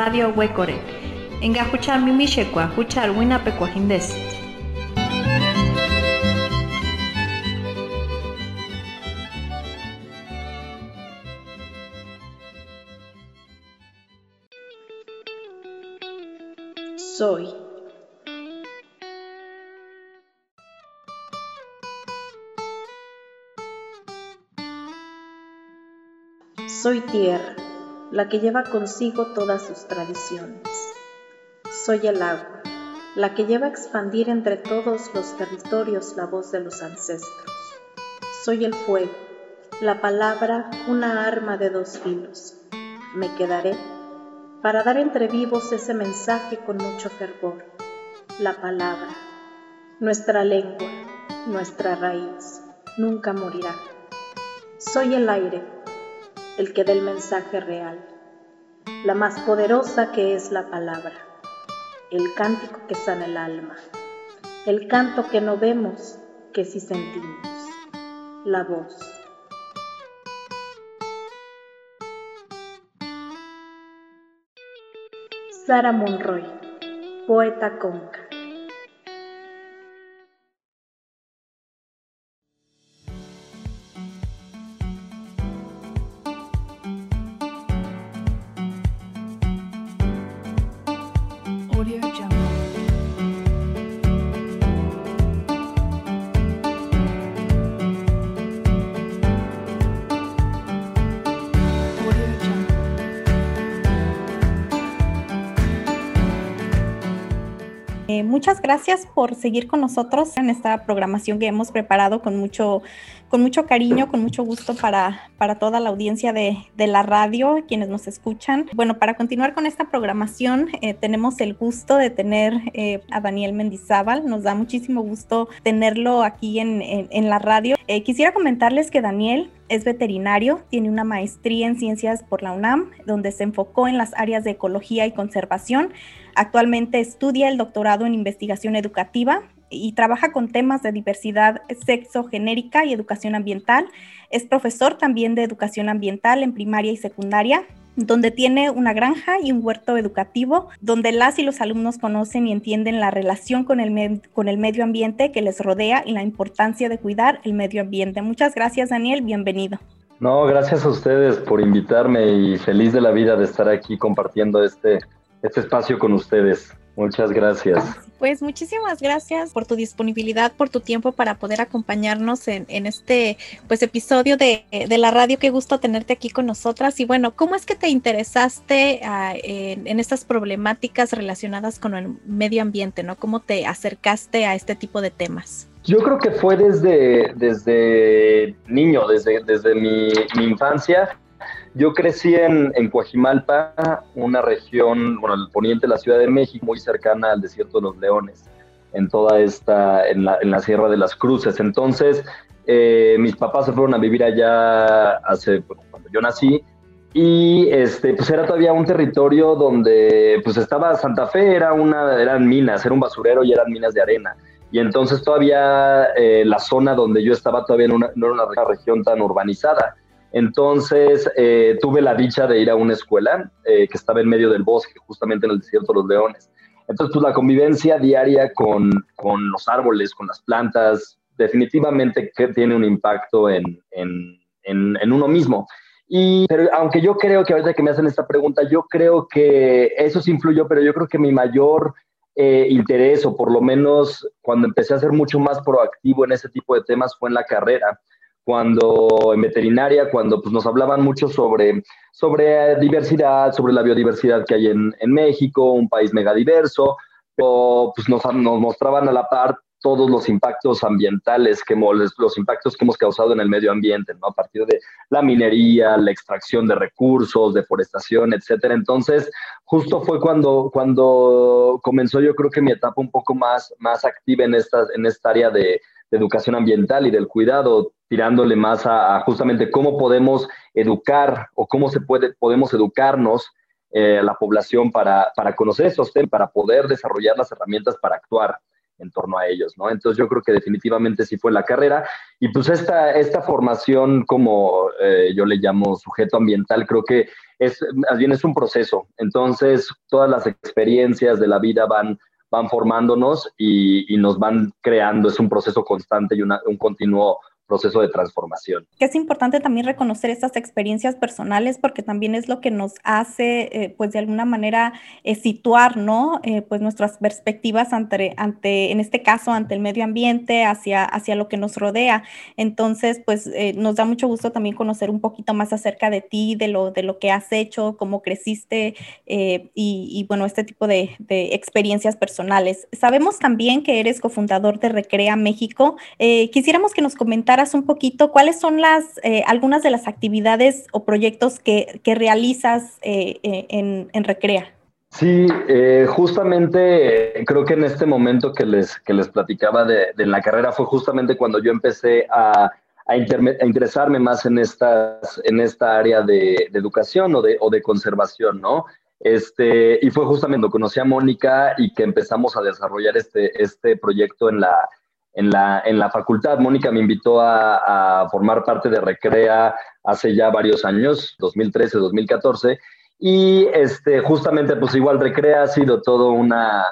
Radio Huecore. Engajuchar mimishekwa, huchar winapecuajindesit. Soy. Soy tierra, la que lleva consigo todas sus tradiciones. Soy el agua, la que lleva a expandir entre todos los territorios la voz de los ancestros. Soy el fuego, la palabra una arma de dos filos. Me quedaré para dar entre vivos ese mensaje con mucho fervor, la palabra, nuestra lengua, nuestra raíz, nunca morirá. Soy el aire, el que da el mensaje real, la más poderosa que es la palabra, el cántico que sana el alma, el canto que no vemos, que sí sentimos, la voz. Sara Monroy, poeta conca. Muchas gracias por seguir con nosotros en esta programación que hemos preparado con mucho, con mucho cariño, con mucho gusto para, para toda la audiencia de, de la radio, quienes nos escuchan. Bueno, para continuar con esta programación, eh, tenemos el gusto de tener eh, a Daniel Mendizábal. Nos da muchísimo gusto tenerlo aquí en, en, la radio. Eh, quisiera comentarles que Daniel es veterinario, tiene una maestría en ciencias por la UNAM, donde se enfocó en las áreas de ecología y conservación Actualmente estudia el doctorado en investigación educativa y trabaja con temas de diversidad sexo genérica y educación ambiental. Es profesor también de educación ambiental en primaria y secundaria donde tiene una granja y un huerto educativo, donde las y los alumnos conocen y entienden la relación con el, con el medio ambiente que les rodea y la importancia de cuidar el medio ambiente. Muchas gracias, Daniel. Bienvenido. No, gracias a ustedes por invitarme y feliz de la vida de estar aquí compartiendo este este espacio con ustedes. Muchas gracias. Pues muchísimas gracias por tu disponibilidad, por tu tiempo para poder acompañarnos en, este pues episodio de, la radio. Qué gusto tenerte aquí con nosotras. Y bueno, ¿cómo es que te interesaste ah, en, estas problemáticas relacionadas con el medio ambiente? ¿no? ¿Cómo te acercaste a este tipo de temas? Yo creo que fue desde, desde niño, desde, desde mi, mi infancia. Yo crecí en, en Coajimalpa, una región, bueno, el poniente de la Ciudad de México, muy cercana al desierto de los Leones, en toda esta, en la, Sierra de las Cruces. Entonces, eh, mis papás se fueron a vivir allá hace, cuando yo nací, y este, pues era todavía un territorio donde pues estaba Santa Fe, era una, eran minas, era un basurero y eran minas de arena. Y entonces todavía eh, la zona donde yo estaba todavía no era una región tan urbanizada. Entonces eh, tuve la dicha de ir a una escuela eh, que estaba en medio del bosque, justamente en el desierto de los leones. Entonces, pues la convivencia diaria con, los árboles, con las plantas, definitivamente que tiene un impacto en, uno mismo. Y pero aunque yo creo que ahorita que me hacen esta pregunta, yo creo que eso sí influyó, pero yo creo que mi mayor eh, interés, o por lo menos cuando empecé a ser mucho más proactivo en ese tipo de temas, fue en la carrera cuando en veterinaria, cuando pues, nos hablaban mucho sobre, sobre diversidad, sobre la biodiversidad que hay en, en México, un país megadiverso, o pues nos, nos, mostraban a la par todos los impactos ambientales, que los impactos que hemos causado en el medio ambiente, ¿no? a partir de la minería, la extracción de recursos, deforestación, etcétera. Entonces, justo fue cuando, cuando comenzó yo creo que mi etapa un poco más, más activa en esta, en esta área de, de educación ambiental y del cuidado, tirándole más a, justamente cómo podemos educar o cómo se puede, podemos educarnos eh, la población para, para conocer esos temas, para poder desarrollar las herramientas para actuar en torno a ellos, ¿no? Entonces yo creo que definitivamente sí fue la carrera y pues esta, esta formación como eh, yo le llamo sujeto ambiental, creo que es, más es un proceso. Entonces todas las experiencias de la vida van, van formándonos y, y nos van creando, es un proceso constante y un continuo proceso de transformación. Es importante también reconocer estas experiencias personales porque también es lo que nos hace, eh, pues de alguna manera, eh, situar, ¿no? Eh, pues nuestras perspectivas ante, ante, en este caso, ante el medio ambiente, hacia, hacia lo que nos rodea. Entonces, pues nos da mucho gusto también conocer un poquito más acerca de ti, de lo, de lo que has hecho, cómo creciste y, y, bueno, este tipo de, de, experiencias personales. Sabemos también que eres cofundador de Recrea México. quisiéramos que nos comentaras un poquito cuáles son las eh, algunas de las actividades o proyectos que, realizas eh, eh, en, Recrea. Sí, justamente creo que en este momento que les, que les platicaba de, la carrera fue justamente cuando yo empecé a, a, interesarme más en, estas, en esta área de, educación o de, o de conservación, ¿no? Este, y fue justamente cuando conocí a Mónica y que empezamos a desarrollar este, este proyecto en la, en la, en la facultad. Mónica me invitó a, formar parte de Recrea hace ya varios años, 2013, 2014, y este, justamente pues igual Recrea ha sido todo una,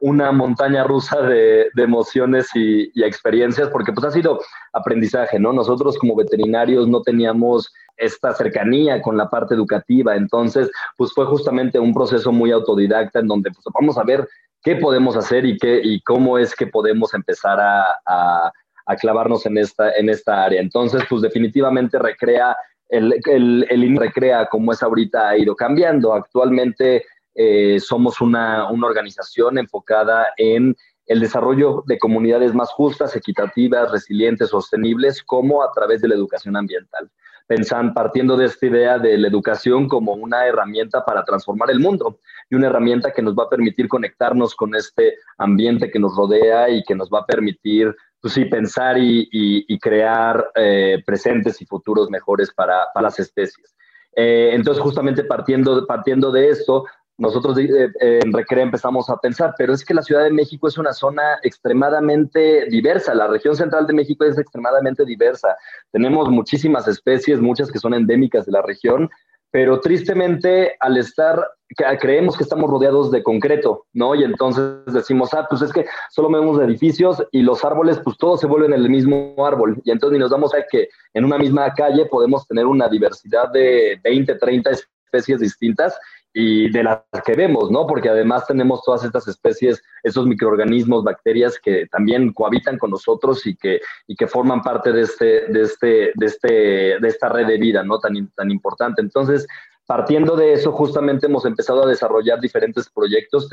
una montaña rusa de, emociones y, experiencias, porque pues ha sido aprendizaje, ¿no? Nosotros como veterinarios no teníamos esta cercanía con la parte educativa, entonces pues fue justamente un proceso muy autodidacta en donde pues vamos a ver qué podemos hacer y, qué, y cómo es que podemos empezar a, clavarnos en esta, en esta área. Entonces, pues definitivamente recrea, el, el, recrea como es ahorita ha ido cambiando. Actualmente eh, somos una, una organización enfocada en el desarrollo de comunidades más justas, equitativas, resilientes, sostenibles, como a través de la educación ambiental pensan, partiendo de esta idea de la educación como una herramienta para transformar el mundo y una herramienta que nos va a permitir conectarnos con este ambiente que nos rodea y que nos va a permitir, pues sí, pensar y, crear eh, presentes y futuros mejores para, las especies. Eh, entonces, justamente partiendo, partiendo de esto, nosotros eh, en Recrea empezamos a pensar, pero es que la Ciudad de México es una zona extremadamente diversa, la región central de México es extremadamente diversa. Tenemos muchísimas especies, muchas que son endémicas de la región, pero tristemente al estar, creemos que estamos rodeados de concreto, ¿no? Y entonces decimos, ah, pues es que solo vemos edificios y los árboles, pues todos se vuelven el mismo árbol. Y entonces ni nos damos a que en una misma calle podemos tener una diversidad de 20, 30 especies distintas y de las que vemos, ¿no? Porque además tenemos todas estas especies, estos microorganismos, bacterias que también cohabitan con nosotros y que, y que forman parte de, este, de, este, de, este, de esta red de vida, ¿no? Tan, tan importante. Entonces, partiendo de eso, justamente hemos empezado a desarrollar diferentes proyectos.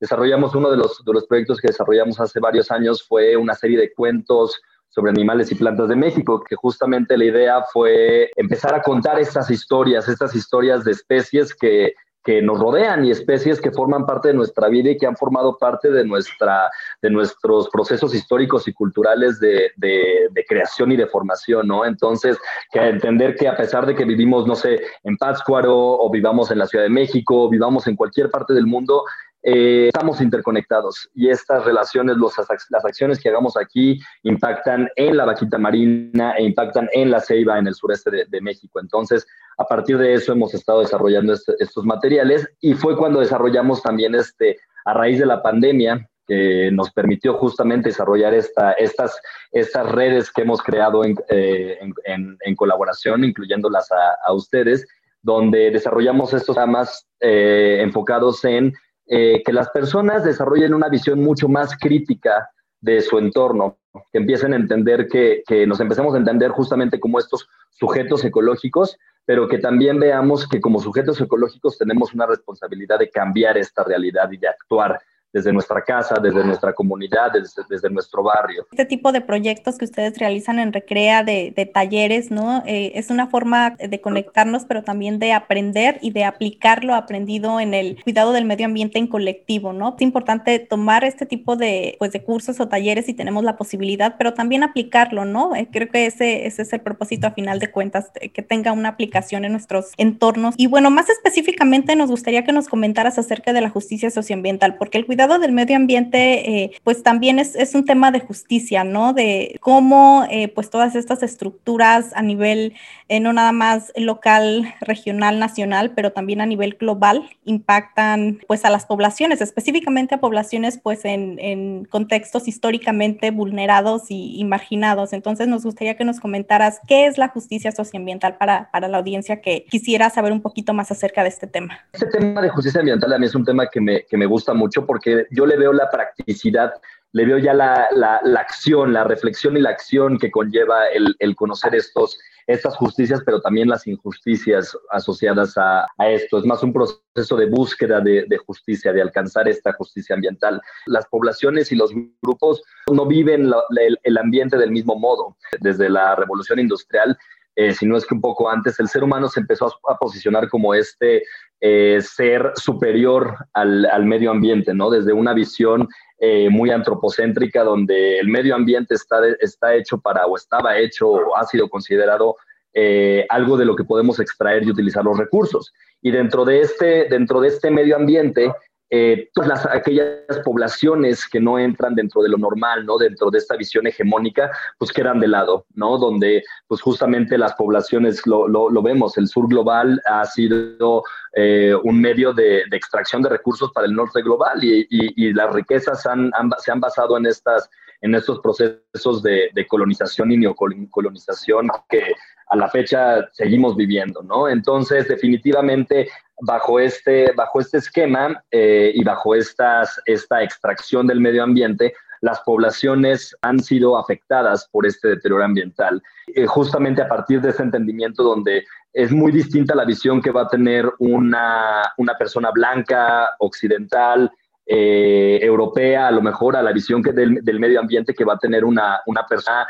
desarrollamos uno de los, de los proyectos que desarrollamos hace varios años, fue una serie de cuentos sobre animales y plantas de México, que justamente la idea fue empezar a contar estas historias, estas historias de especies que que nos rodean y especies que forman parte de nuestra vida y que han formado parte de, nuestra, de nuestros procesos históricos y culturales de, de, creación y de formación, ¿no? Entonces, que entender que a pesar de que vivimos, no sé, en Pátzcuaro o vivamos en la Ciudad de México, o vivamos en cualquier parte del mundo, eh, estamos interconectados y estas relaciones, los, las acciones que hagamos aquí impactan en la vaquita marina e impactan en la ceiba en el sureste de, México. Entonces, a partir de eso hemos estado desarrollando este, estos materiales y fue cuando desarrollamos también este, a raíz de la pandemia, que nos permitió justamente desarrollar esta, estas, estas redes que hemos creado en, eh, en, colaboración, incluyéndolas a, a, ustedes, donde desarrollamos estos temas eh, enfocados en eh, que las personas desarrollen una visión mucho más crítica de su entorno, que empiecen a entender que, que nos empecemos a entender justamente como estos sujetos ecológicos, pero que también veamos que como sujetos ecológicos tenemos una responsabilidad de cambiar esta realidad y de actuar desde nuestra casa, desde nuestra comunidad, desde, nuestro barrio. Este tipo de proyectos que ustedes realizan en Recrea, de, talleres, ¿no? Eh, es una forma de conectarnos, pero también de aprender y de aplicar lo aprendido en el cuidado del medio ambiente en colectivo, ¿no? Es importante tomar este tipo de, pues, de cursos o talleres si tenemos la posibilidad, pero también aplicarlo, ¿no? Eh, creo que ese, ese es el propósito a final de cuentas, que tenga una aplicación en nuestros entornos. Y bueno, más específicamente nos gustaría que nos comentaras acerca de la justicia socioambiental, porque el cuidado del medio ambiente, eh, pues también es, es, un tema de justicia, ¿no? De cómo, eh, pues todas estas estructuras a nivel, eh, no nada más local, regional, nacional, pero también a nivel global, impactan, pues, a las poblaciones, específicamente a poblaciones, pues, en, contextos históricamente vulnerados y, y, marginados. Entonces, nos gustaría que nos comentaras qué es la justicia socioambiental para, para la audiencia que quisiera saber un poquito más acerca de este tema. Este tema de justicia ambiental a mí es un tema que me, que me gusta mucho porque yo le veo la practicidad, le veo ya la, la, acción, la reflexión y la acción que conlleva el, el, conocer estos, estas justicias, pero también las injusticias asociadas a, a esto. Es más un proceso de búsqueda de, de, justicia, de alcanzar esta justicia ambiental. Las poblaciones y los grupos no viven la, el ambiente del mismo modo. Desde la revolución industrial, eh, si no es que un poco antes, el ser humano se empezó a, a posicionar como este eh, ser superior al, al, medio ambiente, ¿no? Desde una visión eh, muy antropocéntrica donde el medio ambiente está, está hecho para, o estaba hecho, o ha sido considerado eh, algo de lo que podemos extraer y utilizar los recursos. Y dentro de este, dentro de este medio ambiente, eh, todas las, aquellas poblaciones que no entran dentro de lo normal, ¿no? Dentro de esta visión hegemónica, pues quedan de lado, ¿no? Donde, pues justamente las poblaciones, lo, lo, lo vemos, el sur global ha sido eh, un medio de, de, extracción de recursos para el norte global y, y, y las riquezas han, han, se han basado en estas en estos procesos de, de, colonización y neocolonización que a la fecha seguimos viviendo, ¿no? Entonces, definitivamente, bajo este, bajo este esquema eh, y bajo estas, esta extracción del medio ambiente, las poblaciones han sido afectadas por este deterioro ambiental. Eh, justamente a partir de ese entendimiento donde es muy distinta la visión que va a tener una, una persona blanca, occidental, eh, europea, a lo mejor a la visión que del, del, medio ambiente que va a tener una, una persona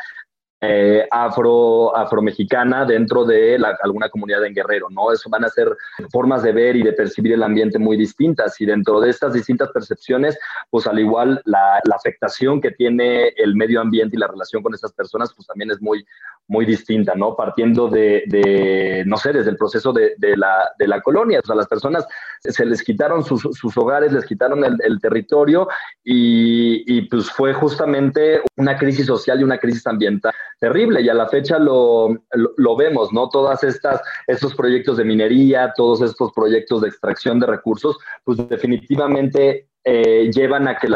eh, afro, afromexicana dentro de la, alguna comunidad en Guerrero, ¿no? Eso van a ser formas de ver y de percibir el ambiente muy distintas y dentro de estas distintas percepciones, pues al igual la, afectación que tiene el medio ambiente y la relación con estas personas, pues también es muy, muy distinta, ¿no? Partiendo de, no sé, desde el proceso de, la, de la colonia, o sea, las personas se les quitaron sus, hogares, les quitaron el, territorio y, y pues fue justamente una crisis social y una crisis ambiental terrible y a la fecha lo, lo, lo, vemos, ¿no? Todas estas, estos proyectos de minería, todos estos proyectos de extracción de recursos, pues definitivamente eh, llevan a que,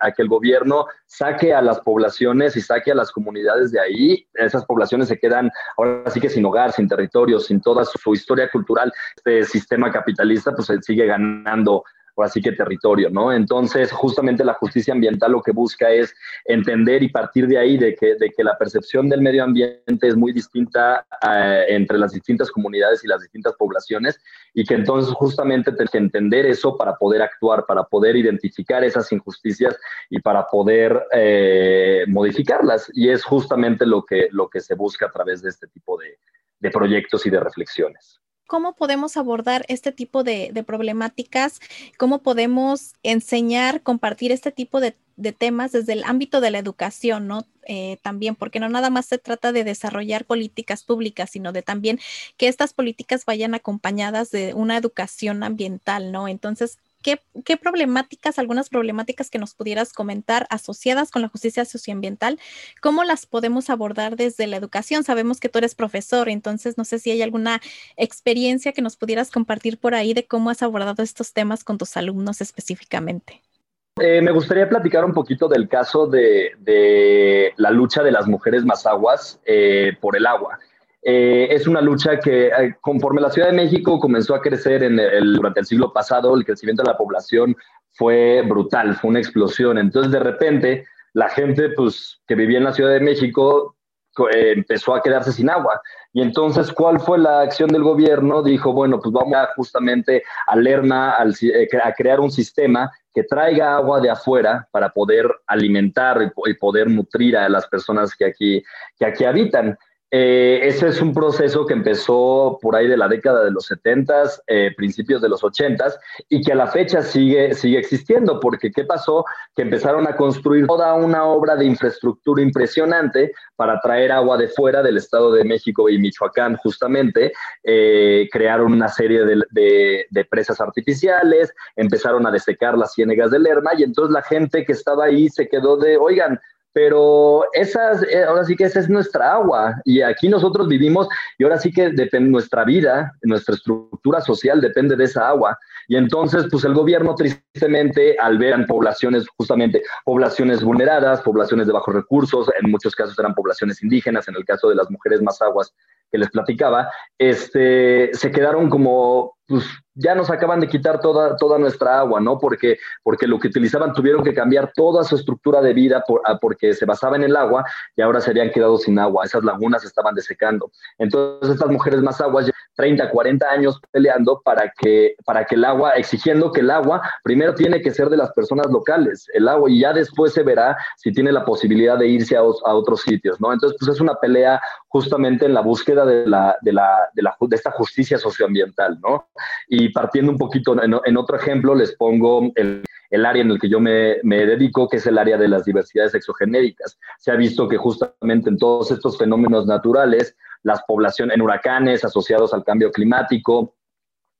a que, el gobierno saque a las poblaciones y saque a las comunidades de ahí. Esas poblaciones se quedan ahora sí que sin hogar, sin territorio, sin toda su, su historia cultural. Este sistema capitalista pues sigue ganando o así que territorio, ¿no? Entonces, justamente la justicia ambiental lo que busca es entender y partir de ahí de que, de que la percepción del medio ambiente es muy distinta uh, entre las distintas comunidades y las distintas poblaciones y que entonces justamente tenemos que entender eso para poder actuar, para poder identificar esas injusticias y para poder eh, modificarlas. Y es justamente lo que, lo que se busca a través de este tipo de, de proyectos y de reflexiones cómo podemos abordar este tipo de, problemáticas, cómo podemos enseñar, compartir este tipo de, de, temas desde el ámbito de la educación, ¿no? Eh, también, porque no nada más se trata de desarrollar políticas públicas, sino de también que estas políticas vayan acompañadas de una educación ambiental, ¿no? Entonces, ¿Qué, ¿qué, problemáticas, algunas problemáticas que nos pudieras comentar asociadas con la justicia socioambiental, cómo las podemos abordar desde la educación? Sabemos que tú eres profesor, entonces no sé si hay alguna experiencia que nos pudieras compartir por ahí de cómo has abordado estos temas con tus alumnos específicamente. Eh, me gustaría platicar un poquito del caso de, de la lucha de las mujeres mazaguas eh, por el agua. Eh, es una lucha que eh, conforme la Ciudad de México comenzó a crecer durante el siglo pasado, el crecimiento de la población fue brutal, fue una explosión. Entonces, de repente, la gente pues, que vivía en la Ciudad de México eh, empezó a quedarse sin agua. Y entonces, ¿cuál fue la acción del gobierno? Dijo, bueno, pues vamos a justamente a Lerma, a crear un sistema que traiga agua de afuera para poder alimentar y, y poder nutrir a las personas que aquí, que aquí habitan. Eh, ese es un proceso que empezó por ahí de la década de los 70, eh, principios de los 80 y que a la fecha sigue, sigue existiendo, porque ¿qué pasó? Que empezaron a construir toda una obra de infraestructura impresionante para traer agua de fuera del Estado de México y Michoacán, justamente. Eh, crearon una serie de, presas artificiales, empezaron a desecar las ciénegas de Lerma y entonces la gente que estaba ahí se quedó de, oigan, pero esas, eh, ahora sí que esa es nuestra agua y aquí nosotros vivimos y ahora sí que depende nuestra vida, nuestra estructura social depende de esa agua. Y entonces, pues el gobierno tristemente al ver poblaciones, justamente poblaciones vulneradas, poblaciones de bajos recursos, en muchos casos eran poblaciones indígenas, en el caso de las mujeres más aguas que les platicaba, este, se quedaron como, pues ya nos acaban de quitar toda, toda nuestra agua, ¿no? Porque, porque lo que utilizaban tuvieron que cambiar toda su estructura de vida por, ah, porque se basaba en el agua y ahora se habían quedado sin agua. Esas lagunas estaban desecando. Entonces estas mujeres más aguas, 30, 40 años peleando para que, para que el agua, exigiendo que el agua primero tiene que ser de las personas locales, el agua, y ya después se verá si tiene la posibilidad de irse a, a otros sitios, ¿no? Entonces, pues es una pelea justamente en la búsqueda de, la, de, la, de, la, de esta justicia socioambiental, ¿no? Y partiendo un poquito, en, otro ejemplo, les pongo el, el área en el que yo me, me, dedico, que es el área de las diversidades exogenéricas. Se ha visto que justamente en todos estos fenómenos naturales, las poblaciones en huracanes asociados al cambio climático,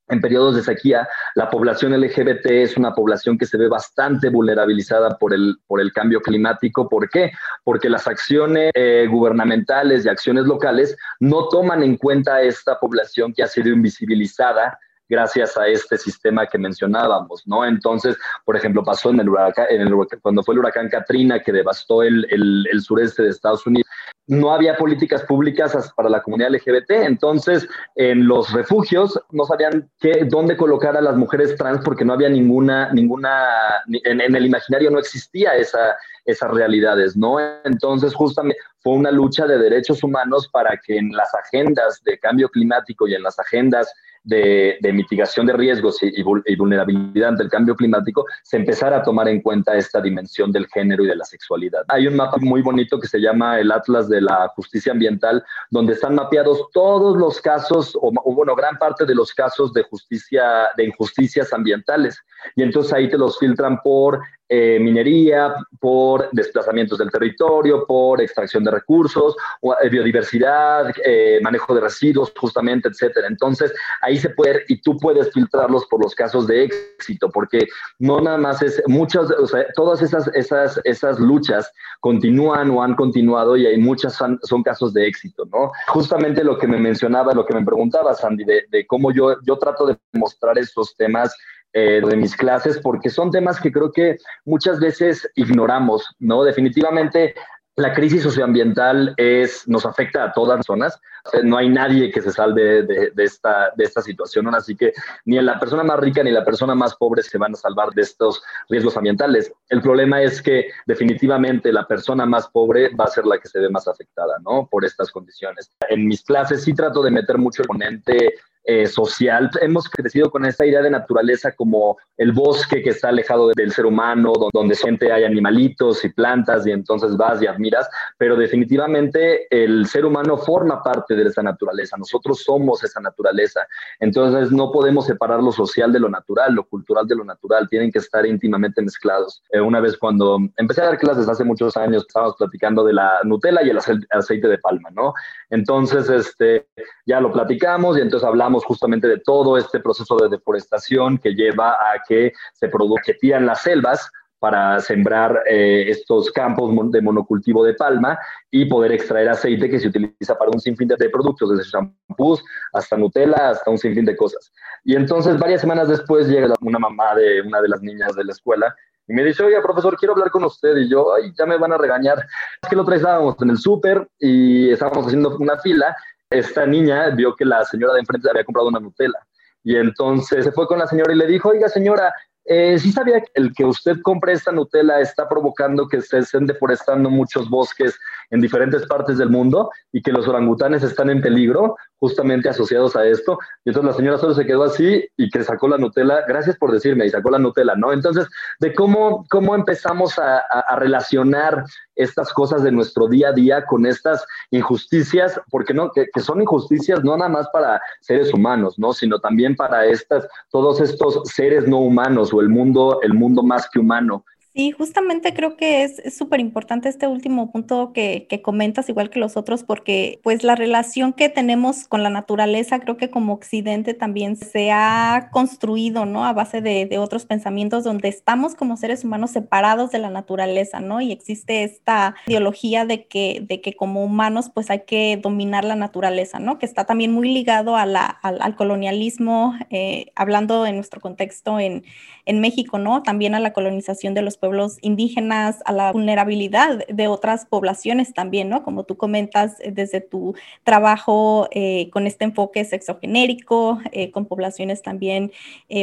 en periodos de sequía, la población LGBT es una población que se ve bastante vulnerabilizada por el, por el cambio climático. ¿Por qué? Porque las acciones eh, gubernamentales y acciones locales no toman en cuenta esta población que ha sido invisibilizada gracias a este sistema que mencionábamos, ¿no? Entonces, por ejemplo, pasó en el huracán, en el cuando fue el huracán Katrina que devastó el, el sureste de Estados Unidos, no había políticas públicas para la comunidad LGBT, entonces en los refugios no sabían qué, dónde colocar a las mujeres trans porque no había ninguna, ninguna, en, en el imaginario no existía esa, esas realidades, ¿no? Entonces justamente fue una lucha de derechos humanos para que en las agendas de cambio climático y en las agendas de, mitigación de riesgos y, vulnerabilidad ante el cambio climático, se empezara a tomar en cuenta esta dimensión del género y de la sexualidad. Hay un mapa muy bonito que se llama el Atlas de la Justicia Ambiental, donde están mapeados todos los casos, o, bueno, gran parte de los casos de justicia, de injusticias ambientales. Y entonces ahí te los filtran por eh, minería, por desplazamientos del territorio, por extracción de recursos, eh, biodiversidad, eh, manejo de residuos, justamente, etcétera. Entonces, ahí se puede, y tú puedes filtrarlos por los casos de éxito, porque no nada más es, muchas, o sea, todas esas, esas, esas luchas continúan o han continuado y hay muchas son, casos de éxito, ¿no? Justamente lo que me mencionaba, lo que me preguntaba, Sandy, de, cómo yo, yo trato de mostrar estos temas eh, de mis clases, porque son temas que creo que muchas veces ignoramos, ¿no? Definitivamente la crisis socioambiental es, nos afecta a todas las zonas. No hay nadie que se salve de, esta, esta situación, así que ni la persona más rica ni la persona más pobre se van a salvar de estos riesgos ambientales. El problema es que definitivamente la persona más pobre va a ser la que se ve más afectada, ¿no? Por estas condiciones. En mis clases sí trato de meter mucho el ponente eh, social. Hemos crecido con esta idea de naturaleza como el bosque que está alejado del ser humano, donde siempre hay animalitos y plantas y entonces vas y admiras, pero definitivamente el ser humano forma parte de esa naturaleza, nosotros somos esa naturaleza, entonces no podemos separar lo social de lo natural, lo cultural de lo natural, tienen que estar íntimamente mezclados. Eh, una vez cuando empecé a dar clases hace muchos años, estábamos platicando de la Nutella y el aceite de palma, ¿no? Entonces, este, ya lo platicamos y entonces hablamos justamente de todo este proceso de deforestación que lleva a que se produzcan las selvas para sembrar eh, estos campos de monocultivo de palma y poder extraer aceite que se utiliza para un sinfín de, productos, desde shampoos hasta Nutella, hasta un sinfín de cosas. Y entonces varias semanas después llega una mamá de una de las niñas de la escuela y me dice, oye, profesor, quiero hablar con usted. Y yo, ay, ya me van a regañar. Es que lo estábamos en el súper y estábamos haciendo una fila esta niña vio que la señora de enfrente había comprado una Nutella. Y entonces se fue con la señora y le dijo, oiga señora, eh, ¿sí sabía que el que usted compre esta Nutella está provocando que se estén deforestando muchos bosques en diferentes partes del mundo y que los orangutanes están en peligro? Justamente asociados a esto. Y entonces la señora solo se quedó así y que sacó la Nutella, gracias por decirme, y sacó la Nutella, ¿no? Entonces, de cómo, cómo empezamos a, relacionar estas cosas de nuestro día a día con estas injusticias, porque no, que, que, son injusticias no nada más para seres humanos, ¿no? Sino también para estas, todos estos seres no humanos o el mundo, el mundo más que humano. Sí, justamente creo que es súper importante este último punto que, que, comentas, igual que los otros, porque pues la relación que tenemos con la naturaleza, creo que como occidente también se ha construido, ¿no? A base de, de, otros pensamientos donde estamos como seres humanos separados de la naturaleza, ¿no? Y existe esta ideología de que, de que como humanos pues hay que dominar la naturaleza, ¿no? Que está también muy ligado a la, al, colonialismo, eh, hablando en nuestro contexto en, en México, ¿no? También a la colonización de los pueblos indígenas, a la vulnerabilidad de otras poblaciones también, ¿no? Como tú comentas eh, desde tu trabajo eh, con este enfoque sexogenérico, eh, con poblaciones también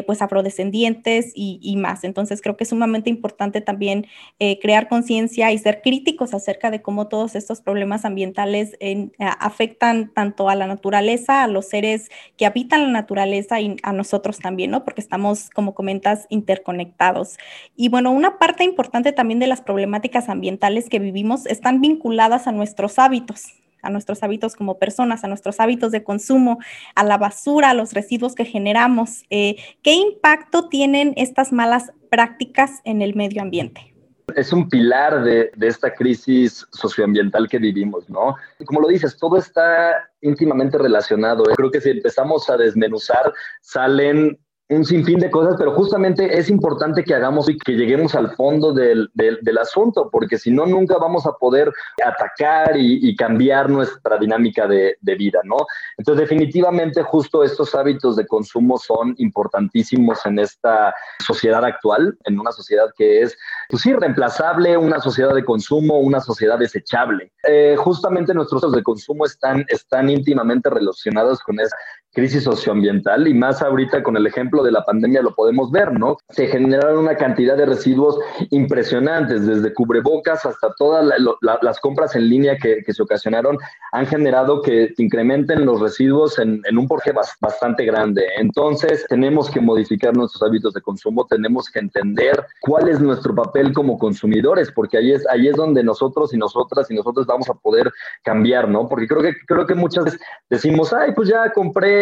pues afrodescendientes y, más. Entonces creo que es sumamente importante también crear conciencia y ser críticos acerca de cómo todos estos problemas ambientales afectan tanto a la naturaleza, a los seres que habitan la naturaleza y a nosotros también, ¿no? Porque estamos, como comentas, interconectados. Y bueno, una parte parte importante también de las problemáticas ambientales que vivimos están vinculadas a nuestros hábitos a nuestros hábitos como personas, a nuestros hábitos de consumo, a la basura, a los residuos que generamos. Eh, ¿Qué impacto tienen estas malas prácticas en el medio ambiente? Es un pilar de, de, esta crisis socioambiental que vivimos, ¿no? Como lo dices, todo está íntimamente relacionado. Creo que si empezamos a desmenuzar, salen un sinfín de cosas, pero justamente es importante que hagamos y que lleguemos al fondo del, del, asunto, porque si no, nunca vamos a poder atacar y, cambiar nuestra dinámica de, de, vida, ¿no? Entonces, definitivamente, justo estos hábitos de consumo son importantísimos en esta sociedad actual, en una sociedad que es, pues sí, reemplazable, una sociedad de consumo, una sociedad desechable. Eh, justamente nuestros hábitos de consumo están, están íntimamente relacionados con esa crisis socioambiental y más ahorita con el ejemplo de la pandemia lo podemos ver, ¿no? Se generaron una cantidad de residuos impresionantes, desde cubrebocas hasta todas las compras en línea que, se ocasionaron, han generado que incrementen los residuos en, un porje bastante grande. Entonces, tenemos que modificar nuestros hábitos de consumo, tenemos que entender cuál es nuestro papel como consumidores, porque ahí es, ahí es donde nosotros y nosotras y nosotros vamos a poder cambiar, ¿no? Porque creo que, creo que muchas veces decimos, ay, pues ya compré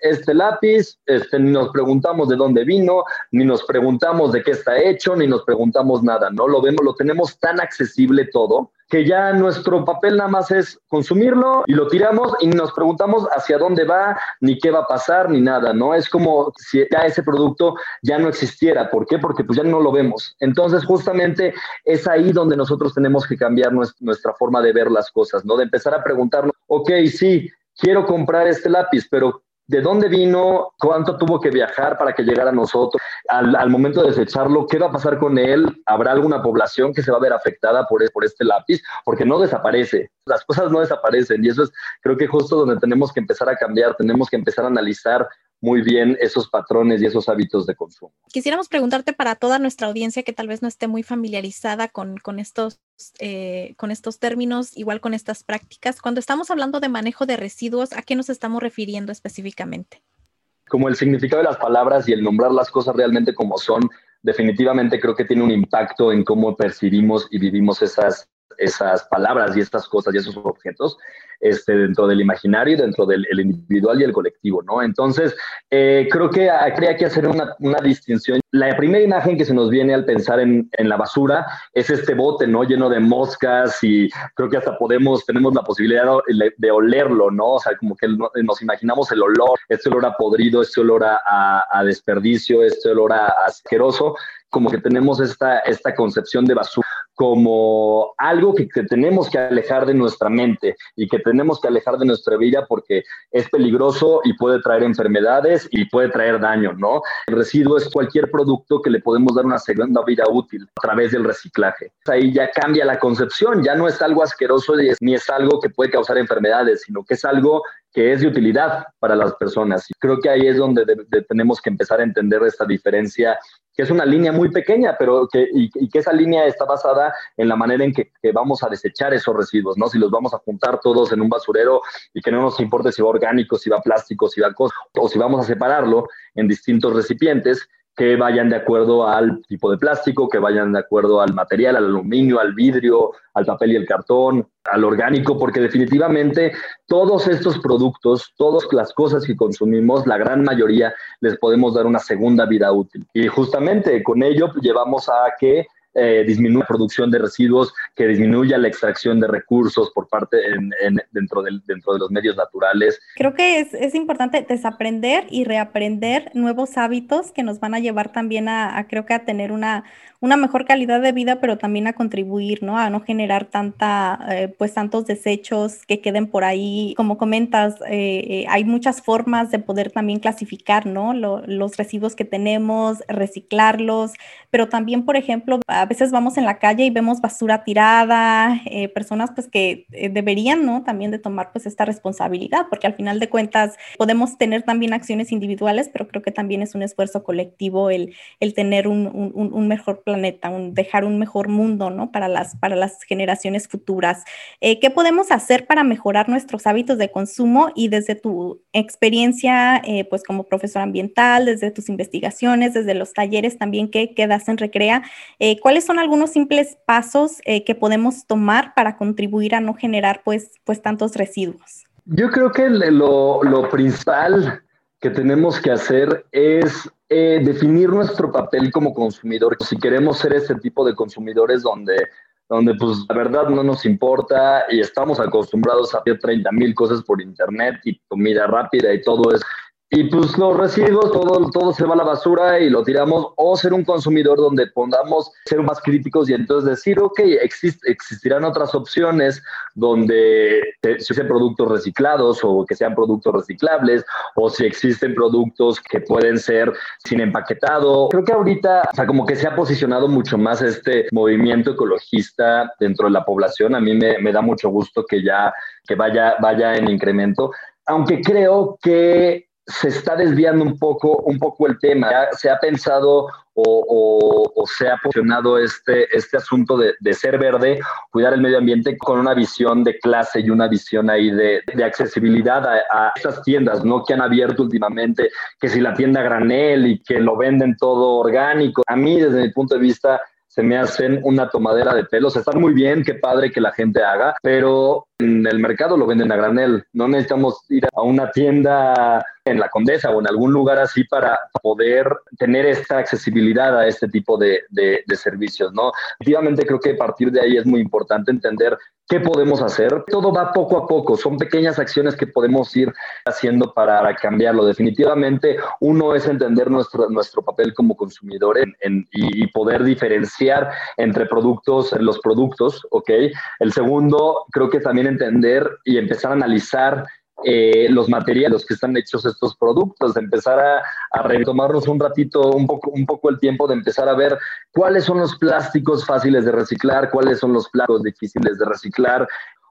este lápiz, este, ni nos preguntamos de dónde vino, ni nos preguntamos de qué está hecho, ni nos preguntamos nada, ¿no? Lo vemos, lo tenemos tan accesible todo que ya nuestro papel nada más es consumirlo y lo tiramos y nos preguntamos hacia dónde va, ni qué va a pasar, ni nada, ¿no? Es como si ya ese producto ya no existiera. ¿Por qué? Porque pues ya no lo vemos. Entonces, justamente es ahí donde nosotros tenemos que cambiar nuestra forma de ver las cosas, ¿no? De empezar a preguntarnos, ok, sí, quiero comprar este lápiz, pero ¿de dónde vino? ¿Cuánto tuvo que viajar para que llegara a nosotros? Al, momento de desecharlo, ¿qué va a pasar con él? ¿Habrá alguna población que se va a ver afectada por, este lápiz? Porque no desaparece, las cosas no desaparecen y eso es creo que justo donde tenemos que empezar a cambiar, tenemos que empezar a analizar muy bien esos patrones y esos hábitos de consumo. Quisiéramos preguntarte para toda nuestra audiencia que tal vez no esté muy familiarizada con estos, eh, con estos términos, igual con estas prácticas, cuando estamos hablando de manejo de residuos, ¿a qué nos estamos refiriendo específicamente? Como el significado de las palabras y el nombrar las cosas realmente como son, definitivamente creo que tiene un impacto en cómo percibimos y vivimos esas, esas palabras y estas cosas y esos objetos este, dentro del imaginario dentro del individual y el colectivo, ¿no? Entonces, eh, creo que habría que hacer una, una, distinción. La primera imagen que se nos viene al pensar en, en, la basura es este bote, ¿no? Lleno de moscas y creo que hasta podemos, tenemos la posibilidad de, olerlo, ¿no? O sea, como que nos imaginamos el olor, este olor a podrido, este olor a, a desperdicio, este olor a asqueroso, como que tenemos esta, esta concepción de basura como algo que, que, tenemos que alejar de nuestra mente y que tenemos que alejar de nuestra vida porque es peligroso y puede traer enfermedades y puede traer daño, ¿no? El residuo es cualquier producto que le podemos dar una segunda vida útil a través del reciclaje. Ahí ya cambia la concepción, ya no es algo asqueroso ni es algo que puede causar enfermedades, sino que es algo que es de utilidad para las personas. Y creo que ahí es donde tenemos que empezar a entender esta diferencia, que es una línea muy pequeña, pero que, y, que esa línea está basada en la manera en que, vamos a desechar esos residuos, ¿no? Si los vamos a juntar todos en un basurero y que no nos importe si va orgánico, si va plástico, si va cosas, o si vamos a separarlo en distintos recipientes, que vayan de acuerdo al tipo de plástico, que vayan de acuerdo al material, al aluminio, al vidrio, al papel y el cartón, al orgánico, porque definitivamente todos estos productos, todas las cosas que consumimos, la gran mayoría les podemos dar una segunda vida útil. Y justamente con ello llevamos a que eh, disminuya la producción de residuos, que disminuya la extracción de recursos por parte dentro, del, dentro de los medios naturales. Creo que es, es, importante desaprender y reaprender nuevos hábitos que nos van a llevar también a, creo que a tener una, una mejor calidad de vida, pero también a contribuir, ¿no? A no generar tanta, eh, pues tantos desechos que queden por ahí. Como comentas, eh, eh, hay muchas formas de poder también clasificar, ¿no? los residuos que tenemos, reciclarlos, pero también, por ejemplo, a veces vamos en la calle y vemos basura tirada, personas pues que deberían, ¿no? También de tomar pues esta responsabilidad, porque al final de cuentas podemos tener también acciones individuales, pero creo que también es un esfuerzo colectivo el, el tener un, un, mejor planeta, un, dejar un mejor mundo, ¿no? Para las, para las generaciones futuras. Eh, ¿Qué podemos hacer para mejorar nuestros hábitos de consumo y desde tu experiencia, eh, pues como profesor ambiental, desde tus investigaciones, desde los talleres también que, que das en Recrea, eh, cuáles son algunos simples pasos que podemos tomar para contribuir a no generar pues, pues tantos residuos? Yo creo que lo, lo principal que tenemos que hacer es eh, definir nuestro papel como consumidor. Si queremos ser ese tipo de consumidores donde, donde pues la verdad no nos importa y estamos acostumbrados a hacer 30 mil cosas por internet y comida rápida y todo eso y pues los residuos, todo, todo se va a la basura y lo tiramos, o ser un consumidor donde pongamos ser más críticos y entonces decir, ok, existirán otras opciones donde se usen productos reciclados o que sean productos reciclables, o si existen productos que pueden ser sin empaquetado. Creo que ahorita, o sea, como que se ha posicionado mucho más este movimiento ecologista dentro de la población. A mí me, me da mucho gusto que ya que vaya, vaya en incremento, aunque creo que se está desviando un poco, un poco el tema. se ha pensado o, se ha posicionado este, este asunto de, ser verde, cuidar el medio ambiente con una visión de clase y una visión ahí de, accesibilidad a, a, estas tiendas, ¿no? Que han abierto últimamente, que si la tienda granel y que lo venden todo orgánico. A mí, desde mi punto de vista, se me hacen una tomadera de pelos. Están muy bien, qué padre que la gente haga, pero en el mercado lo venden a granel. No necesitamos ir a una tienda en la Condesa o en algún lugar así para poder tener esta accesibilidad a este tipo de, de, de servicios, ¿no? Efectivamente, creo que a partir de ahí es muy importante entender ¿Qué podemos hacer? Todo va poco a poco, son pequeñas acciones que podemos ir haciendo para cambiarlo. Definitivamente, uno es entender nuestro, nuestro papel como consumidor en, y, poder diferenciar entre productos, los productos, ¿ok? El segundo, creo que también entender y empezar a analizar eh, los materiales que están hechos estos productos, de empezar a, retomarnos un ratito, un poco, un poco el tiempo de empezar a ver cuáles son los plásticos fáciles de reciclar, cuáles son los plásticos difíciles de reciclar,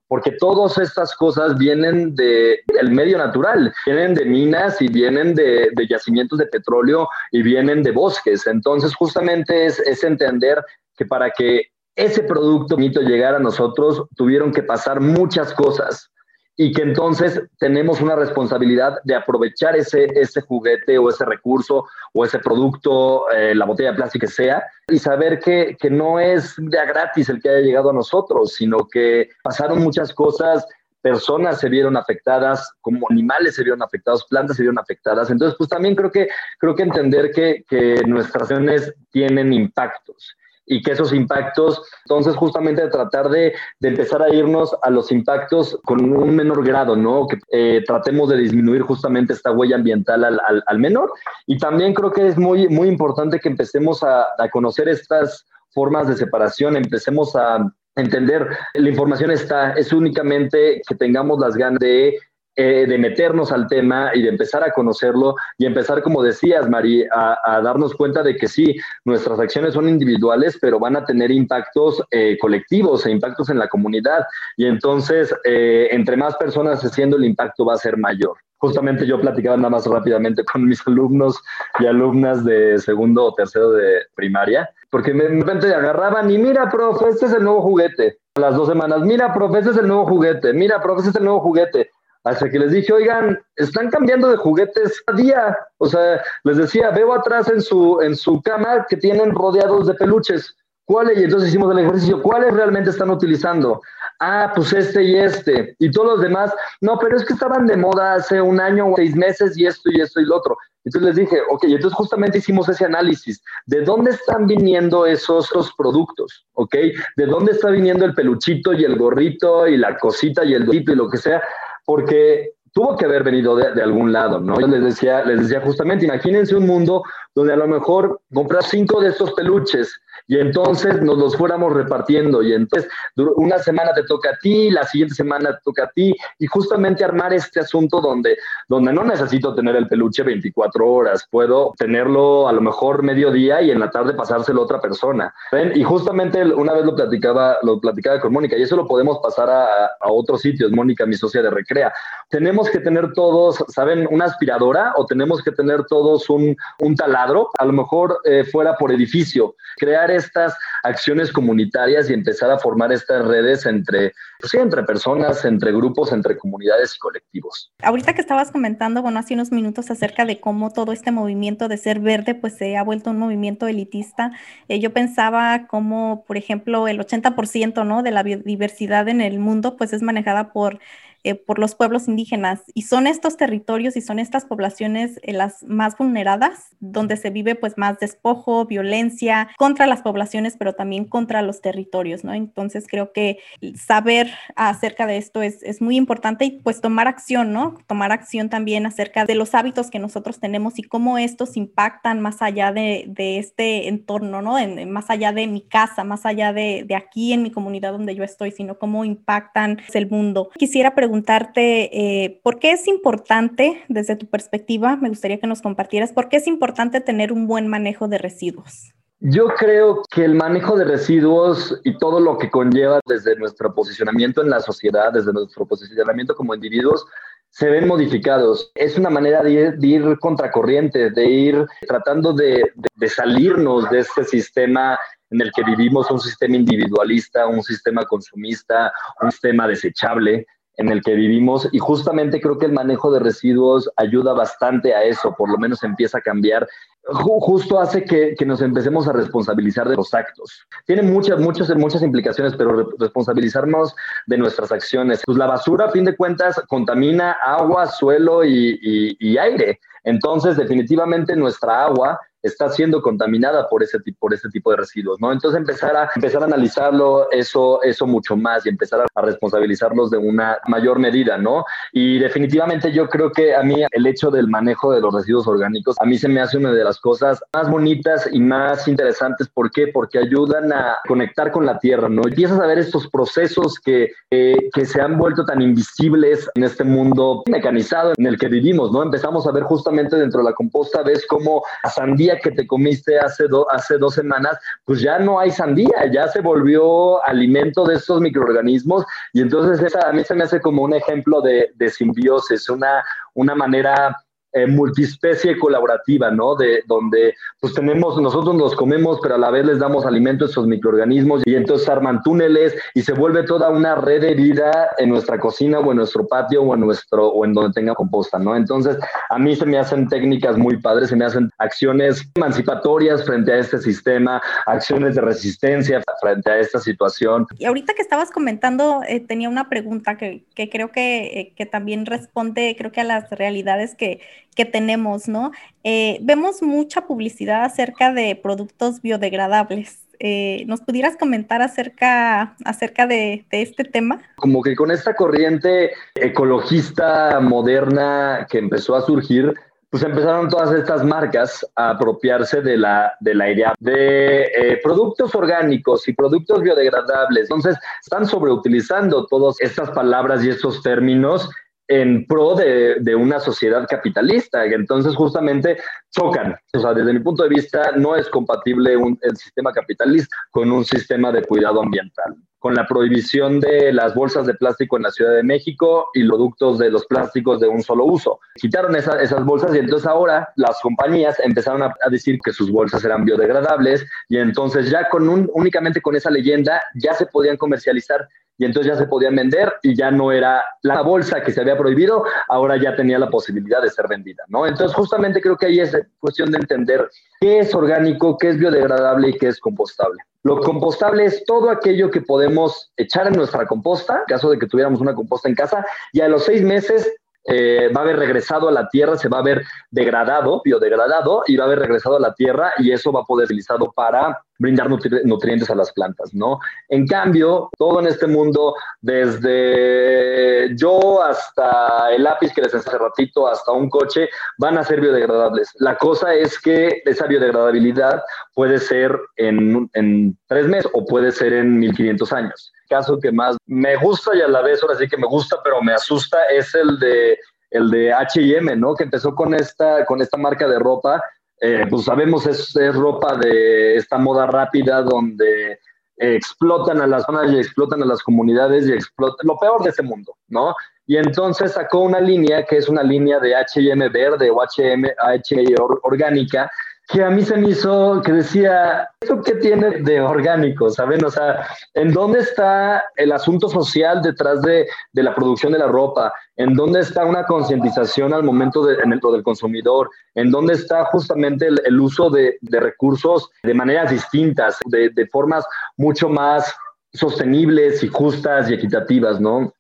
porque todas estas cosas vienen del medio natural, vienen de minas y vienen de, de, yacimientos de petróleo y vienen de bosques. Entonces, justamente es entender que para que ese producto llegara a nosotros, tuvieron que pasar muchas cosas y que entonces tenemos una responsabilidad de aprovechar ese, ese juguete o ese recurso o ese producto, eh, la botella de plástico que sea, y saber que, que no es de a gratis el que haya llegado a nosotros, sino que pasaron muchas cosas, personas se vieron afectadas, como animales se vieron afectados, plantas se vieron afectadas. Entonces, pues también creo que, creo que entender que nuestras acciones tienen impactos y que esos impactos, entonces justamente tratar de, de, empezar a irnos a los impactos con un menor grado, ¿no? Que eh, tratemos de disminuir justamente esta huella ambiental al, al, al, menor. Y también creo que es muy, muy importante que empecemos a, a conocer estas formas de separación, empecemos a entender, la información está, es únicamente que tengamos las ganas de eh, de meternos al tema y de empezar a conocerlo y empezar, como decías, Mari, a, darnos cuenta de que sí, nuestras acciones son individuales, pero van a tener impactos eh, colectivos e impactos en la comunidad. Y entonces, eh, entre más personas haciendo el impacto va a ser mayor. Justamente yo platicaba nada más rápidamente con mis alumnos y alumnas de segundo o tercero de primaria, porque de repente agarraban y mira, profe, este es el nuevo juguete. Las dos semanas, mira, profe, este es el nuevo juguete. Mira, profe, este es el nuevo juguete hasta que les dije, oigan, están cambiando de juguetes a día. O sea, les decía, veo atrás en su, en su cama que tienen rodeados de peluches. ¿Cuáles? Y entonces hicimos el ejercicio, ¿cuáles realmente están utilizando? Ah, pues este y este. Y todos los demás, no, pero es que estaban de moda hace un año o seis meses y esto y esto y lo otro. Entonces les dije, ok, entonces justamente hicimos ese análisis. ¿De dónde están viniendo esos, esos productos? ¿Ok? ¿De dónde está viniendo el peluchito y el gorrito y la cosita y el dorito y lo que sea? Porque tuvo que haber venido de, algún lado, ¿no? Yo les decía, les decía justamente, imagínense un mundo donde a lo mejor compras cinco de estos peluches y entonces nos los fuéramos repartiendo y entonces una semana te toca a ti, la siguiente semana te toca a ti y justamente armar este asunto donde, donde no necesito tener el peluche 24 horas, puedo tenerlo a lo mejor mediodía y en la tarde pasárselo a otra persona. ¿Ven? Y justamente una vez lo platicaba, lo platicaba con Mónica y eso lo podemos pasar a, a otros sitios, Mónica, mi socia de Recrea. Tenemos que tener todos, ¿saben? Una aspiradora o tenemos que tener todos un, un taladro, a lo mejor eh, fuera por edificio, crear estas acciones comunitarias y empezar a formar estas redes entre, pues entre personas, entre grupos, entre comunidades y colectivos. Ahorita que estabas comentando, bueno, hace unos minutos acerca de cómo todo este movimiento de ser verde, pues se ha vuelto un movimiento elitista. Eh, yo pensaba como, por ejemplo, el 80%, ¿no? De la biodiversidad en el mundo, pues es manejada por eh, por los pueblos indígenas. Y son estos territorios y son estas poblaciones eh, las más vulneradas, donde se vive pues más despojo, violencia contra las poblaciones, pero también contra los territorios, ¿no? Entonces creo que saber acerca de esto es, es muy importante y pues tomar acción, ¿no? Tomar acción también acerca de los hábitos que nosotros tenemos y cómo estos impactan más allá de, de este entorno, ¿no? En, más allá de mi casa, más allá de, de aquí en mi comunidad donde yo estoy, sino cómo impactan el mundo. Quisiera preguntar preguntarte eh, por qué es importante, desde tu perspectiva, me gustaría que nos compartieras, por qué es importante tener un buen manejo de residuos. Yo creo que el manejo de residuos y todo lo que conlleva desde nuestro posicionamiento en la sociedad, desde nuestro posicionamiento como individuos, se ven modificados. Es una manera de ir, contracorriente, de ir tratando de, de, salirnos de este sistema en el que vivimos, un sistema individualista, un sistema consumista, un sistema desechable en el que vivimos y justamente creo que el manejo de residuos ayuda bastante a eso, por lo menos empieza a cambiar. Justo hace que, que nos empecemos a responsabilizar de los actos. Tiene muchas, muchas, muchas implicaciones, pero responsabilizarnos de nuestras acciones. Pues la basura, a fin de cuentas, contamina agua, suelo y, y, y aire. Entonces, definitivamente nuestra agua está siendo contaminada por ese, por ese tipo de residuos, ¿no? Entonces empezar a, empezar a analizarlo, eso, eso mucho más y empezar a, responsabilizarlos de una mayor medida, ¿no? Y definitivamente yo creo que a mí el hecho del manejo de los residuos orgánicos, a mí se me hace una de las cosas más bonitas y más interesantes. ¿Por qué? Porque ayudan a conectar con la tierra, ¿no? Empiezas a ver estos procesos que, que se han vuelto tan invisibles en este mundo mecanizado en el que vivimos, ¿no? Empezamos a ver justamente dentro de la composta, ves cómo la sandía que te comiste hace, hace dos semanas, pues ya no hay sandía, ya se volvió alimento de estos microorganismos. Y entonces esa a mí se me hace como un ejemplo de, de simbiosis, una, una manera eh, multiespecie colaborativa, ¿no? De donde pues tenemos, nosotros nos comemos, pero a la vez les damos alimento a esos microorganismos y entonces arman túneles y se vuelve toda una red de vida en nuestra cocina o en nuestro patio o en nuestro o en donde tenga composta, ¿no? Entonces, a mí se me hacen técnicas muy padres, se me hacen acciones emancipatorias frente a este sistema, acciones de resistencia frente a esta situación. Y ahorita que estabas comentando, eh, tenía una pregunta que, que creo que, eh, que también responde, creo que a las realidades que que tenemos, ¿no? Eh, vemos mucha publicidad acerca de productos biodegradables. Eh, ¿Nos pudieras comentar acerca, acerca de, este tema? Como que con esta corriente ecologista moderna que empezó a surgir, pues empezaron todas estas marcas a apropiarse de la, de la idea de eh, productos orgánicos y productos biodegradables. Entonces, están sobreutilizando todas estas palabras y estos términos en pro de, de, una sociedad capitalista. Entonces, justamente chocan. O sea, desde mi punto de vista, no es compatible un, el sistema capitalista con un sistema de cuidado ambiental. Con la prohibición de las bolsas de plástico en la Ciudad de México y productos de los plásticos de un solo uso. Quitaron esa, esas bolsas y entonces ahora las compañías empezaron a, a, decir que sus bolsas eran biodegradables y entonces ya con un, únicamente con esa leyenda ya se podían comercializar y entonces ya se podían vender y ya no era la bolsa que se había prohibido, ahora ya tenía la posibilidad de ser vendida, ¿no? Entonces justamente creo que ahí es cuestión de entender qué es orgánico, qué es biodegradable y qué es compostable. Lo compostable es todo aquello que podemos echar en nuestra composta, en caso de que tuviéramos una composta en casa, y a los seis meses eh, va a haber regresado a la tierra, se va a haber degradado, biodegradado, y va a haber regresado a la tierra y eso va a poder ser utilizado para brindar nutri nutrientes a las plantas, ¿no? En cambio, todo en este mundo, desde yo hasta el lápiz que les enseñé ratito, hasta un coche, van a ser biodegradables. La cosa es que esa biodegradabilidad puede ser en, en tres meses o puede ser en 1500 años caso que más me gusta y a la vez ahora sí que me gusta, pero me asusta es el de el de H&M, ¿no? Que empezó con esta con esta marca de ropa eh, pues sabemos es, ropa de esta moda rápida donde explotan a las zonas y explotan a las comunidades y explotan lo peor de este mundo, ¿no? Y entonces sacó una línea que es una línea de H&M verde o H&M H orgánica que a mí se me hizo que decía, ¿esto qué tiene de orgánico? ¿Saben? O sea, ¿en dónde está el asunto social detrás de, de la producción de la ropa? ¿En dónde está una concientización al momento de, en el, del consumidor? ¿En dónde está justamente el, el uso de, de, recursos de maneras distintas, de, de formas mucho más sostenibles y justas y equitativas, ¿no?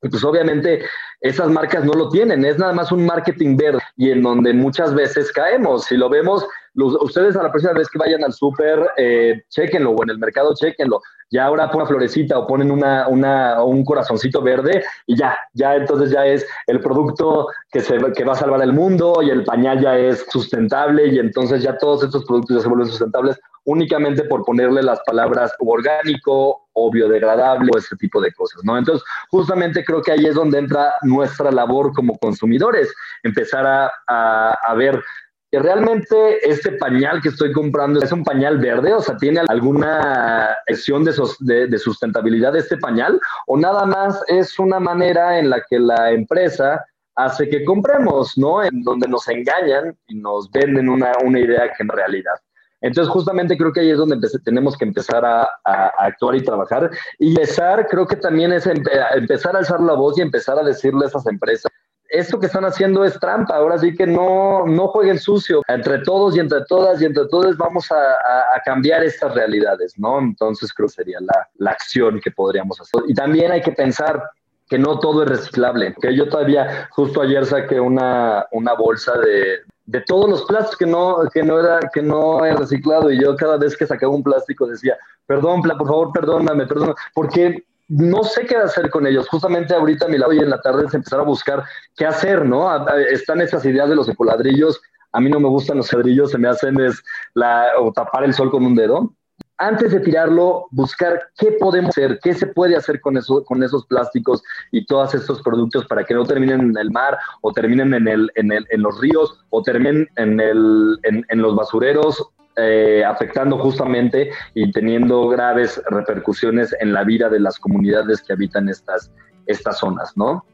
Pues obviamente esas marcas no lo tienen, es nada más un marketing verde y en donde muchas veces caemos. Si lo vemos, los, ustedes a la próxima vez que vayan al súper, eh, chequenlo o en el mercado, chequenlo. Ya ahora ponen una florecita o ponen una, una, un corazoncito verde y ya, ya entonces ya es el producto que, se, que va a salvar el mundo y el pañal ya es sustentable y entonces ya todos estos productos ya se vuelven sustentables únicamente por ponerle las palabras orgánico o biodegradable o ese tipo de cosas, ¿no? Entonces, justamente creo que ahí es donde entra nuestra labor como consumidores, empezar a, a, a ver que realmente este pañal que estoy comprando es un pañal verde, o sea, tiene alguna acción de, de, de, sustentabilidad este pañal, o nada más es una manera en la que la empresa hace que compremos, ¿no? En donde nos engañan y nos venden una, una idea que en realidad. Entonces, justamente creo que ahí es donde tenemos que empezar a, a, a, actuar y trabajar. Y empezar, creo que también es empe empezar a alzar la voz y empezar a decirle a esas empresas, esto que están haciendo es trampa, ahora sí que no, no jueguen sucio. Entre todos y entre todas y entre todos vamos a, a, a cambiar estas realidades, ¿no? Entonces creo que sería la, la acción que podríamos hacer. Y también hay que pensar que no todo es reciclable, que yo todavía, justo ayer saqué una, una bolsa de, de todos los plásticos que no, que no era, que no he reciclado y yo cada vez que sacaba un plástico decía, perdón, por favor, perdóname, perdóname, porque no sé qué hacer con ellos. Justamente ahorita a mi lado y en la tarde es empezar a buscar qué hacer, ¿no? Están esas ideas de los ecoladrillos. A mí no me gustan los ladrillos, se me hacen es la, o tapar el sol con un dedo antes de tirarlo, buscar qué podemos hacer, qué se puede hacer con, eso, con esos plásticos y todos estos productos para que no terminen en el mar o terminen en, el, en, el, en los ríos o terminen en, el, en, en los basureros, eh, afectando justamente y teniendo graves repercusiones en la vida de las comunidades que habitan estas, estas zonas, ¿no?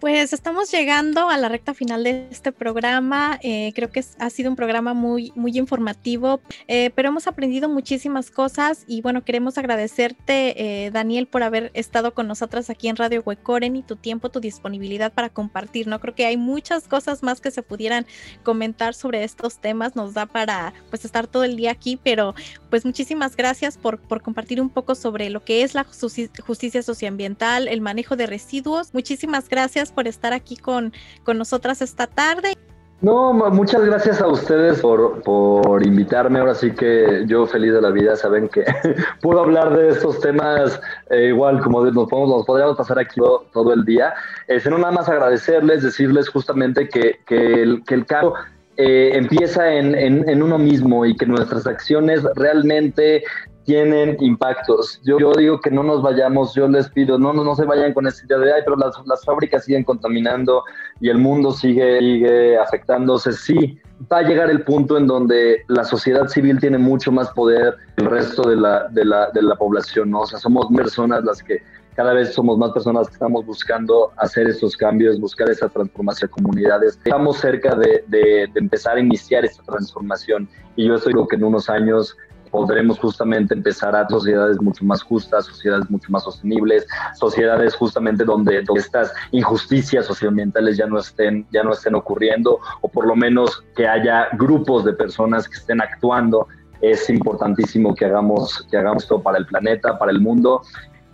Pues estamos llegando a la recta final de este programa. Eh, creo que ha sido un programa muy, muy informativo, eh, pero hemos aprendido muchísimas cosas y bueno, queremos agradecerte, eh, Daniel, por haber estado con nosotras aquí en Radio Huecoren y tu tiempo, tu disponibilidad para compartir. No creo que hay muchas cosas más que se pudieran comentar sobre estos temas. Nos da para pues estar todo el día aquí, pero pues muchísimas gracias por, por compartir un poco sobre lo que es la justicia socioambiental, el manejo de residuos. Muchísimas gracias por estar aquí con, con nosotras esta tarde. No, muchas gracias a ustedes por, por, invitarme. Ahora sí que yo feliz de la vida, saben que puedo hablar de estos temas eh, igual como nos, podemos, nos podríamos pasar aquí todo, el día. Eh, nada más agradecerles, decirles justamente que, que el, que el cargo eh, empieza en, en, uno mismo y que nuestras acciones realmente tienen impactos. Yo, yo, digo que no nos vayamos, yo les pido, no, no, no se vayan con esa idea de, ay, pero las, las fábricas siguen contaminando y el mundo sigue, sigue afectándose. Sí, va a llegar el punto en donde la sociedad civil tiene mucho más poder que el resto de la, de la, de la población, ¿no? O sea, somos personas las que cada vez somos más personas que estamos buscando hacer esos cambios, buscar esa transformación de comunidades. Estamos cerca de, de, de empezar a iniciar esta transformación y yo estoy que en unos años podremos justamente empezar a sociedades mucho más justas, sociedades mucho más sostenibles, sociedades justamente donde, estas injusticias socioambientales ya no estén ya no estén ocurriendo o por lo menos que haya grupos de personas que estén actuando. Es importantísimo que hagamos que hagamos esto para el planeta, para el mundo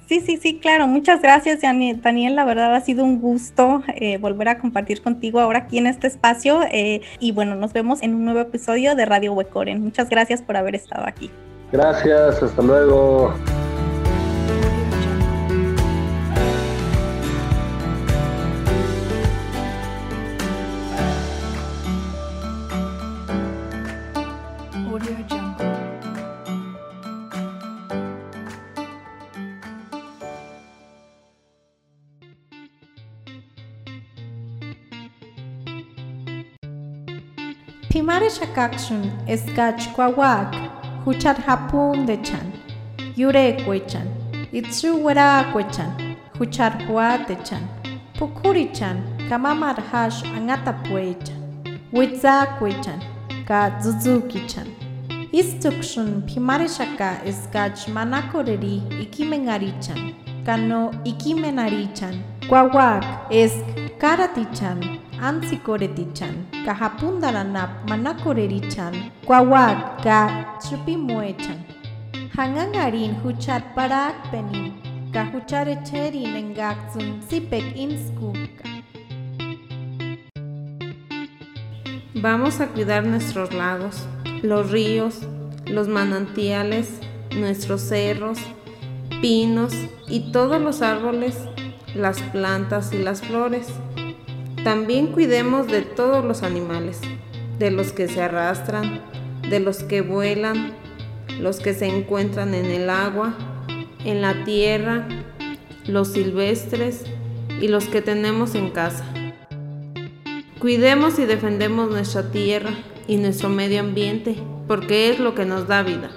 Sí, sí, sí, claro. Muchas gracias, Daniel. La verdad ha sido un gusto eh, volver a compartir contigo ahora aquí en este espacio. Eh, y bueno, nos vemos en un nuevo episodio de Radio Huecoren. Muchas gracias por haber estado aquí. Gracias, hasta luego. shakakshun eskach kwawak huchat hapun dechan, yure kwechan itsu wera kwechan huchat hua de chan pukuri chan kamamar hash angata puecha witza kwechan ka zuzuki istukshun pimarishaka eskach manakoreri ikimengarichan, kano ikimenarichan, chan esk karatichan, ansikoretichan, kahapundaranap manakorerichan, kwawak ka chupimuechan. Hangangarin huchat parak penin, kahucharecherin engakzun sipek inskuka. Vamos a cuidar nuestros lagos, los ríos, los manantiales, nuestros cerros, pinos y todos los árboles, las plantas y las flores. También cuidemos de todos los animales, de los que se arrastran, de los que vuelan, los que se encuentran en el agua, en la tierra, los silvestres y los que tenemos en casa. Cuidemos y defendemos nuestra tierra y nuestro medio ambiente porque es lo que nos da vida.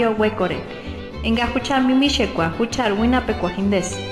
Radio Huecore. Enga huchar mimishekwa, huchar wina pekuajindes.